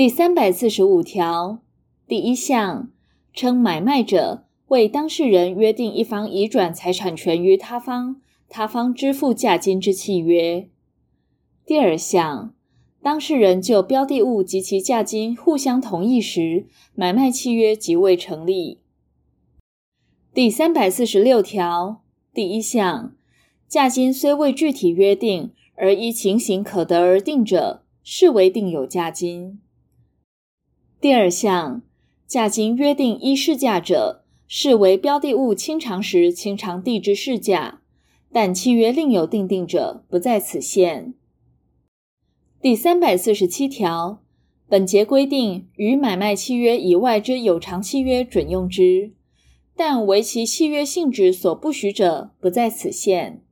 第三百四十五条第一项，称买卖者为当事人约定一方移转财产权于他方，他方支付价金之契约。第二项，当事人就标的物及其价金互相同意时，买卖契约即未成立。第三百四十六条第一项，价金虽未具体约定，而依情形可得而定者，视为定有价金。第二项，价金约定依市价者，视为标的物清偿时清偿地之市价，但契约另有定定者，不在此限。第三百四十七条，本节规定与买卖契约以外之有偿契约准用之，但为其契约性质所不许者，不在此限。